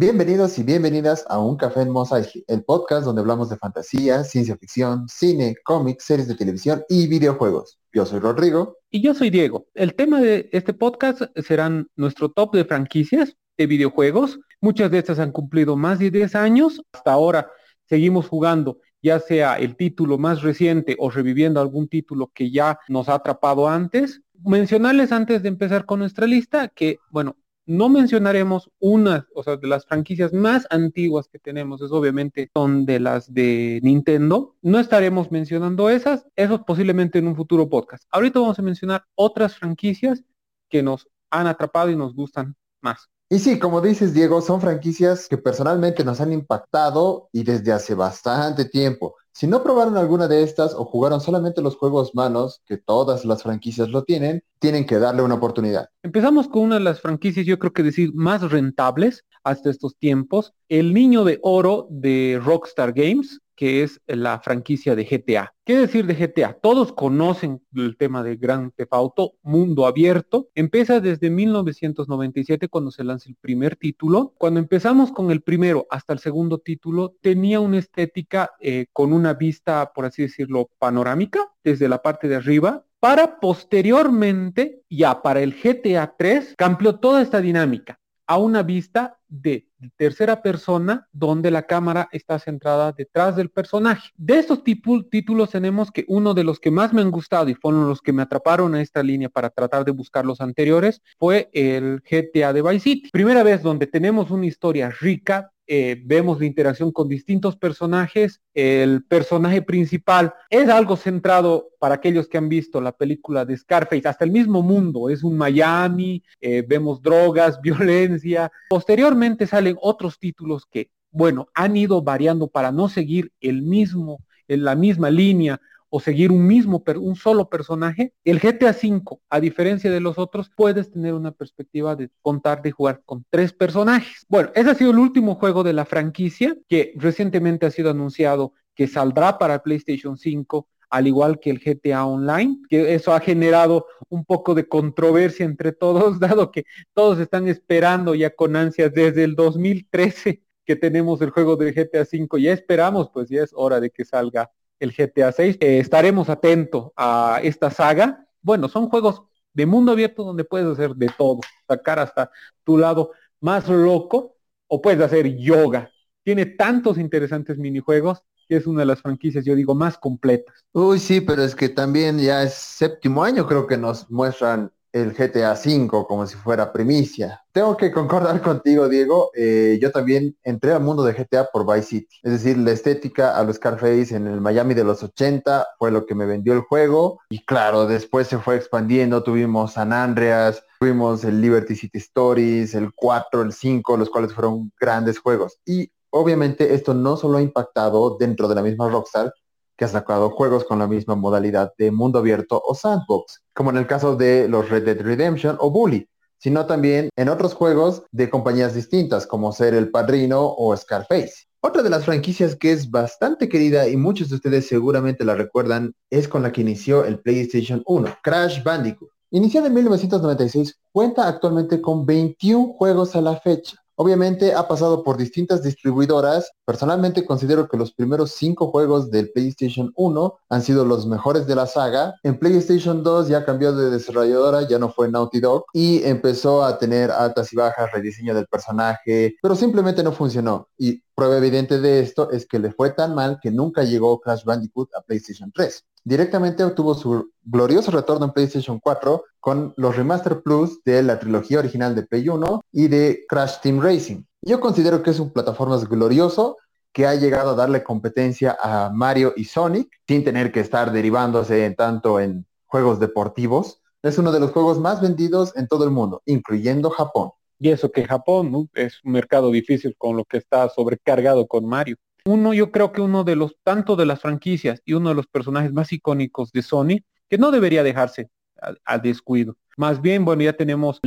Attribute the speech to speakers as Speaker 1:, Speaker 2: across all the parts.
Speaker 1: Bienvenidos y bienvenidas a Un Café en Mos el podcast donde hablamos de fantasía, ciencia ficción, cine, cómics, series de televisión y videojuegos. Yo soy Rodrigo.
Speaker 2: Y yo soy Diego. El tema de este podcast serán nuestro top de franquicias de videojuegos. Muchas de estas han cumplido más de 10 años. Hasta ahora seguimos jugando ya sea el título más reciente o reviviendo algún título que ya nos ha atrapado antes. Mencionarles antes de empezar con nuestra lista que, bueno, no mencionaremos unas, o sea, de las franquicias más antiguas que tenemos, es obviamente son de las de Nintendo. No estaremos mencionando esas, eso posiblemente en un futuro podcast. Ahorita vamos a mencionar otras franquicias que nos han atrapado y nos gustan más.
Speaker 1: Y sí, como dices, Diego, son franquicias que personalmente nos han impactado y desde hace bastante tiempo. Si no probaron alguna de estas o jugaron solamente los juegos manos, que todas las franquicias lo tienen, tienen que darle una oportunidad.
Speaker 2: Empezamos con una de las franquicias, yo creo que decir, más rentables hasta estos tiempos, El Niño de Oro de Rockstar Games, que es la franquicia de GTA. ¿Qué decir de GTA? Todos conocen el tema de Gran Theft mundo abierto. Empieza desde 1997 cuando se lanza el primer título. Cuando empezamos con el primero hasta el segundo título, tenía una estética eh, con una vista, por así decirlo, panorámica desde la parte de arriba, para posteriormente, ya para el GTA 3, cambió toda esta dinámica a una vista de tercera persona donde la cámara está centrada detrás del personaje. De estos títulos tenemos que uno de los que más me han gustado y fueron los que me atraparon a esta línea para tratar de buscar los anteriores fue el GTA de Vice City. Primera vez donde tenemos una historia rica, eh, vemos la interacción con distintos personajes. El personaje principal es algo centrado para aquellos que han visto la película de Scarface, hasta el mismo mundo, es un Miami, eh, vemos drogas, violencia. Posteriormente salen otros títulos que, bueno, han ido variando para no seguir el mismo, en la misma línea o seguir un mismo, un solo personaje, el GTA V, a diferencia de los otros, puedes tener una perspectiva de contar, de jugar con tres personajes. Bueno, ese ha sido el último juego de la franquicia que recientemente ha sido anunciado que saldrá para PlayStation 5 al igual que el GTA Online, que eso ha generado un poco de controversia entre todos, dado que todos están esperando ya con ansias desde el 2013 que tenemos el juego de GTA 5, ya esperamos, pues ya es hora de que salga el GTA 6. Eh, estaremos atentos a esta saga. Bueno, son juegos de mundo abierto donde puedes hacer de todo, sacar hasta tu lado más loco o puedes hacer yoga. Tiene tantos interesantes minijuegos que es una de las franquicias, yo digo, más completas.
Speaker 1: Uy, sí, pero es que también ya es séptimo año, creo que nos muestran el GTA V como si fuera primicia. Tengo que concordar contigo, Diego. Eh, yo también entré al mundo de GTA por Vice City. Es decir, la estética a los Scarface en el Miami de los 80 fue lo que me vendió el juego. Y claro, después se fue expandiendo. Tuvimos San Andreas, tuvimos el Liberty City Stories, el 4, el 5, los cuales fueron grandes juegos. Y obviamente esto no solo ha impactado dentro de la misma Rockstar, que ha sacado juegos con la misma modalidad de mundo abierto o sandbox, como en el caso de los Red Dead Redemption o Bully, sino también en otros juegos de compañías distintas, como ser El Padrino o Scarface. Otra de las franquicias que es bastante querida y muchos de ustedes seguramente la recuerdan es con la que inició el PlayStation 1, Crash Bandicoot. Iniciada en 1996, cuenta actualmente con 21 juegos a la fecha, Obviamente ha pasado por distintas distribuidoras. Personalmente considero que los primeros cinco juegos del PlayStation 1 han sido los mejores de la saga. En PlayStation 2 ya cambió de desarrolladora, ya no fue Naughty Dog y empezó a tener altas y bajas, rediseño del personaje, pero simplemente no funcionó. Y prueba evidente de esto es que le fue tan mal que nunca llegó Crash Bandicoot a PlayStation 3 directamente obtuvo su glorioso retorno en PlayStation 4 con los Remaster Plus de la trilogía original de Play 1 y de Crash Team Racing. Yo considero que es un plataformas glorioso que ha llegado a darle competencia a Mario y Sonic sin tener que estar derivándose en tanto en juegos deportivos. Es uno de los juegos más vendidos en todo el mundo, incluyendo Japón.
Speaker 2: Y eso que Japón es un mercado difícil con lo que está sobrecargado con Mario uno, yo creo que uno de los, tanto de las franquicias y uno de los personajes más icónicos de Sony, que no debería dejarse al descuido. Más bien, bueno, ya tenemos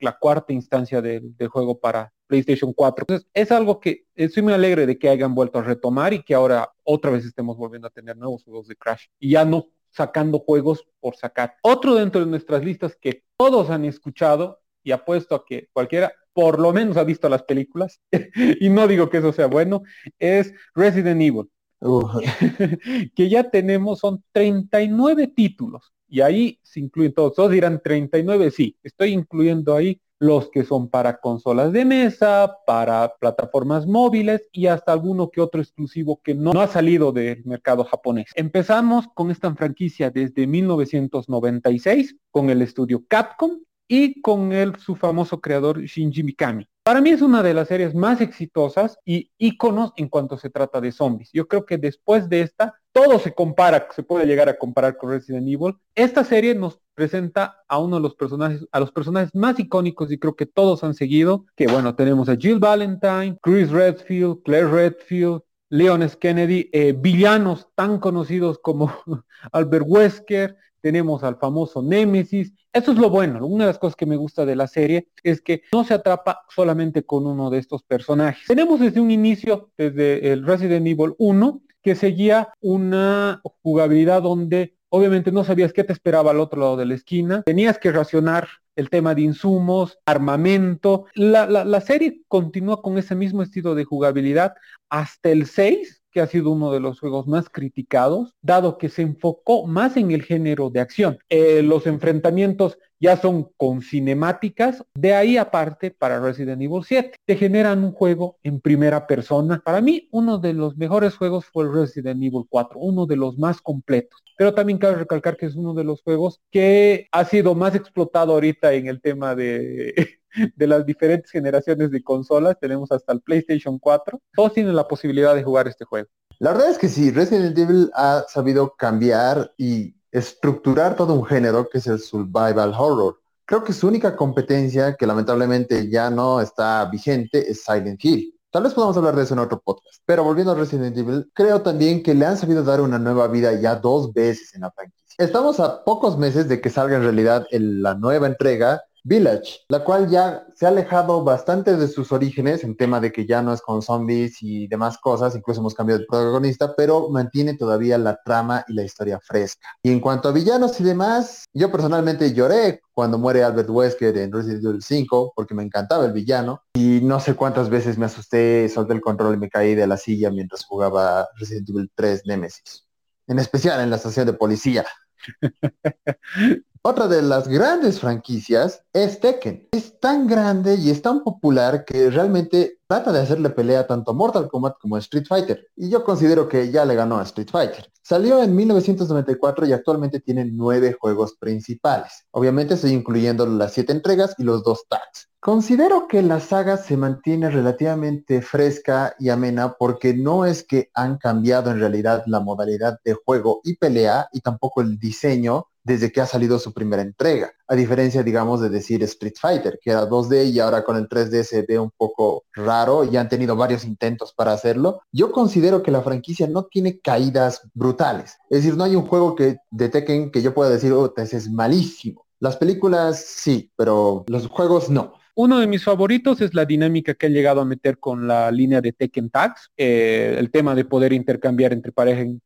Speaker 2: la cuarta instancia del, juego para PlayStation 4. Entonces, es algo que estoy muy alegre de que hayan vuelto a retomar y que ahora otra vez estemos volviendo a tener nuevos juegos de Crash. Y ya no sacando juegos por sacar. Otro dentro de nuestras listas que todos han escuchado y apuesto a que cualquiera por lo menos ha visto las películas, y no digo que eso sea bueno, es Resident Evil. que ya tenemos, son 39 títulos, y ahí se incluyen todos, todos dirán 39, sí, estoy incluyendo ahí los que son para consolas de mesa, para plataformas móviles y hasta alguno que otro exclusivo que no, ha salido del mercado japonés. Empezamos con esta franquicia desde 1996 con el estudio Capcom y con el, su famoso creador Shinji Mikami. Para mí es una de las series más exitosas y íconos en cuanto se trata de zombies. Yo creo que después de esta, todo se compara, se puede llegar a comparar con Resident Evil. Esta serie nos presenta a uno de los personajes, a los personajes más icónicos y creo que todos han seguido, que bueno, tenemos a Jill Valentine, Chris Redfield, Claire Redfield, Leon S. Kennedy, eh, villanos tan conocidos como Albert Wesker, tenemos al famoso Nemesis. Eso es lo bueno. Una de las cosas que me gusta de la serie es que no se atrapa solamente con uno de estos personajes. Tenemos desde un inicio, desde el Resident Evil 1, que seguía una jugabilidad donde obviamente no sabías qué te esperaba al otro lado de la esquina, tenías que racionar el tema de insumos, armamento. La, la, la serie continúa con ese mismo estilo de jugabilidad hasta el 6, que ha sido uno de los juegos más criticados, dado que se enfocó más en el género de acción. Eh, los enfrentamientos ya son con cinemáticas, de ahí aparte para Resident Evil 7, te generan un juego en primera persona. Para mí, uno de los mejores juegos fue Resident Evil 4, uno de los más completos. Pero también cabe recalcar que es uno de los juegos que ha sido más explotado ahorita en el tema de de las diferentes generaciones de consolas, tenemos hasta el PlayStation 4, todos tienen la posibilidad de jugar este juego.
Speaker 1: La verdad es que sí, Resident Evil ha sabido cambiar y estructurar todo un género que es el survival horror. Creo que su única competencia, que lamentablemente ya no está vigente, es Silent Hill. Tal vez podamos hablar de eso en otro podcast. Pero volviendo a Resident Evil, creo también que le han sabido dar una nueva vida ya dos veces en la franquicia. Estamos a pocos meses de que salga en realidad la nueva entrega Village, la cual ya se ha alejado bastante de sus orígenes en tema de que ya no es con zombies y demás cosas, incluso hemos cambiado de protagonista, pero mantiene todavía la trama y la historia fresca. Y en cuanto a villanos y demás, yo personalmente lloré cuando muere Albert Wesker en Resident Evil 5 porque me encantaba el villano y no sé cuántas veces me asusté, solté el control y me caí de la silla mientras jugaba Resident Evil 3 Nemesis. En especial en la estación de policía. Otra de las grandes franquicias es Tekken. Es tan grande y es tan popular que realmente trata de hacerle pelea tanto a Mortal Kombat como a Street Fighter. Y yo considero que ya le ganó a Street Fighter. Salió en 1994 y actualmente tiene nueve juegos principales. Obviamente estoy incluyendo las siete entregas y los dos tags. Considero que la saga se mantiene relativamente fresca y amena porque no es que han cambiado en realidad la modalidad de juego y pelea y tampoco el diseño desde que ha salido su primera entrega. A diferencia, digamos, de decir Street Fighter, que era 2D y ahora con el 3D se ve un poco raro y han tenido varios intentos para hacerlo. Yo considero que la franquicia no tiene caídas brutales. Es decir, no hay un juego que de Tekken que yo pueda decir, oh, ese es malísimo. Las películas sí, pero los juegos no.
Speaker 2: Uno de mis favoritos es la dinámica que ha llegado a meter con la línea de Tekken Tags, eh, el tema de poder intercambiar entre pareja en,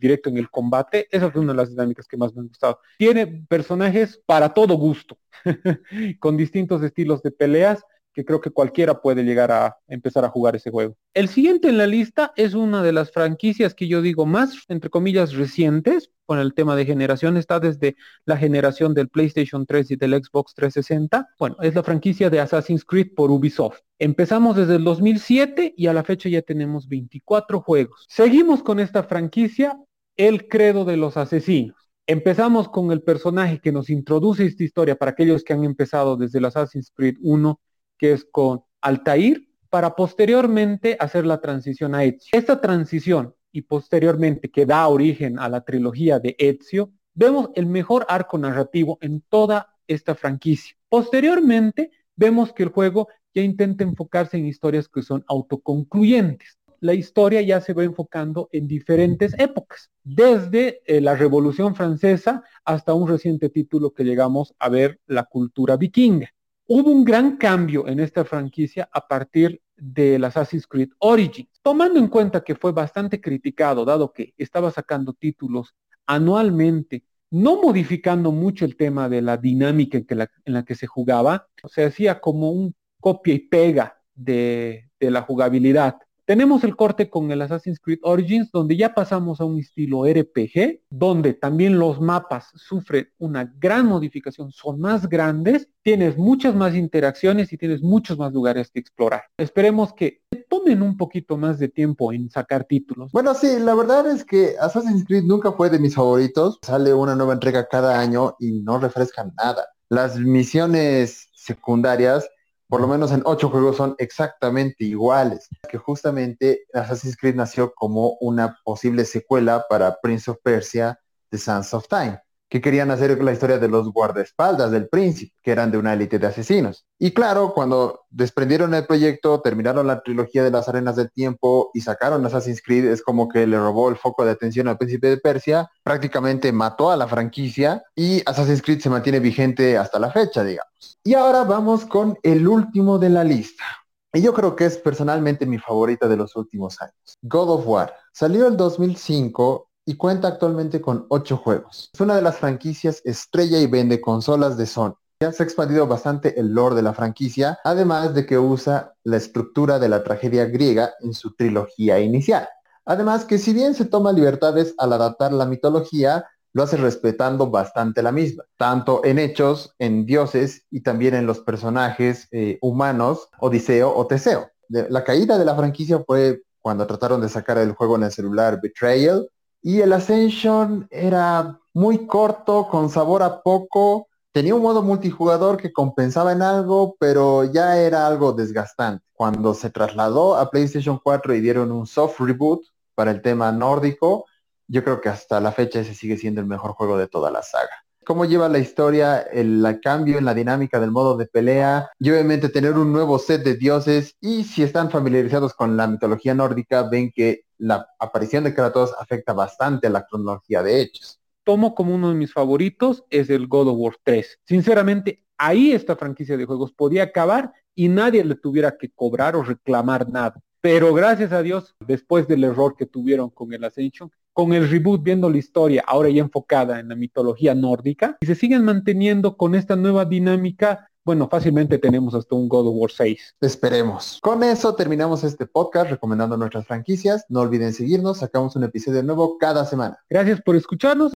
Speaker 2: directo en el combate. Esa es una de las dinámicas que más me han gustado. Tiene personajes para todo gusto, con distintos estilos de peleas que creo que cualquiera puede llegar a empezar a jugar ese juego. El siguiente en la lista es una de las franquicias que yo digo más, entre comillas, recientes, con el tema de generación, está desde la generación del PlayStation 3 y del Xbox 360. Bueno, es la franquicia de Assassin's Creed por Ubisoft. Empezamos desde el 2007 y a la fecha ya tenemos 24 juegos. Seguimos con esta franquicia, El Credo de los Asesinos. Empezamos con el personaje que nos introduce esta historia para aquellos que han empezado desde el Assassin's Creed 1 que es con Altair, para posteriormente hacer la transición a Ezio. Esta transición y posteriormente que da origen a la trilogía de Ezio, vemos el mejor arco narrativo en toda esta franquicia. Posteriormente, vemos que el juego ya intenta enfocarse en historias que son autoconcluyentes. La historia ya se va enfocando en diferentes épocas, desde eh, la Revolución Francesa hasta un reciente título que llegamos a ver, la cultura vikinga. Hubo un gran cambio en esta franquicia a partir del Assassin's Creed Origins, tomando en cuenta que fue bastante criticado, dado que estaba sacando títulos anualmente, no modificando mucho el tema de la dinámica en, la, que se jugaba, se hacía como un copia y pega de, de la jugabilidad. Tenemos el corte con el Assassin's Creed Origins, donde ya pasamos a un estilo RPG, donde también los mapas sufren una gran modificación, son más grandes, tienes muchas más interacciones y tienes muchos más lugares que explorar. Esperemos que tomen un poquito más de tiempo en sacar títulos.
Speaker 1: Bueno, sí, la verdad es que Assassin's Creed nunca fue de mis favoritos. Sale una nueva entrega cada año y no refrescan nada. Las misiones secundarias por lo menos en ocho juegos son exactamente iguales, que justamente Assassin's Creed nació como una posible secuela para Prince of Persia, The Sands of Time que querían hacer la historia de los guardaespaldas del príncipe, que eran de una élite de asesinos. Y claro, cuando desprendieron el proyecto, terminaron la trilogía de las arenas del tiempo y sacaron Assassin's Creed, es como que le robó el foco de atención al príncipe de Persia, prácticamente mató a la franquicia y Assassin's Creed se mantiene vigente hasta la fecha, digamos. Y ahora vamos con el último de la lista. Y yo creo que es personalmente mi favorita de los últimos años. God of War. Salió el 2005 y cuenta actualmente con ocho juegos. Es una de las franquicias estrella y vende consolas de Sony. Ya se ha expandido bastante el lore de la franquicia, además de que usa la estructura de la tragedia griega en su trilogía inicial. Además que si bien se toma libertades al adaptar la mitología, lo hace respetando bastante la misma, tanto en hechos, en dioses y también en los personajes eh, humanos, Odiseo o Teseo. la caída de la franquicia fue cuando trataron de sacar el juego en el celular Betrayal, y el Ascension era muy corto, con sabor a poco. Tenía un modo multijugador que compensaba en algo, pero ya era algo desgastante. Cuando se trasladó a PlayStation 4 y dieron un soft reboot para el tema nórdico, yo creo que hasta la fecha ese sigue siendo el mejor juego de toda la saga cómo lleva la historia, el, cambio en la dinámica del modo de pelea y obviamente tener un nuevo set de dioses y si están familiarizados con la mitología nórdica ven que la aparición de Kratos afecta bastante a la cronología de hechos.
Speaker 2: Tomo como uno de mis favoritos es el God of War 3. Sinceramente, ahí esta franquicia de juegos podía acabar y nadie le tuviera que cobrar o reclamar nada. Pero gracias a Dios, después del error que tuvieron con el Ascension, con el reboot viendo la historia ahora ya enfocada en la mitología nórdica y se siguen manteniendo con esta nueva dinámica, bueno, fácilmente tenemos hasta un God of War 6.
Speaker 1: Esperemos. Con eso terminamos este podcast recomendando nuestras franquicias. No olviden seguirnos, sacamos un episodio nuevo cada semana.
Speaker 2: Gracias por escucharnos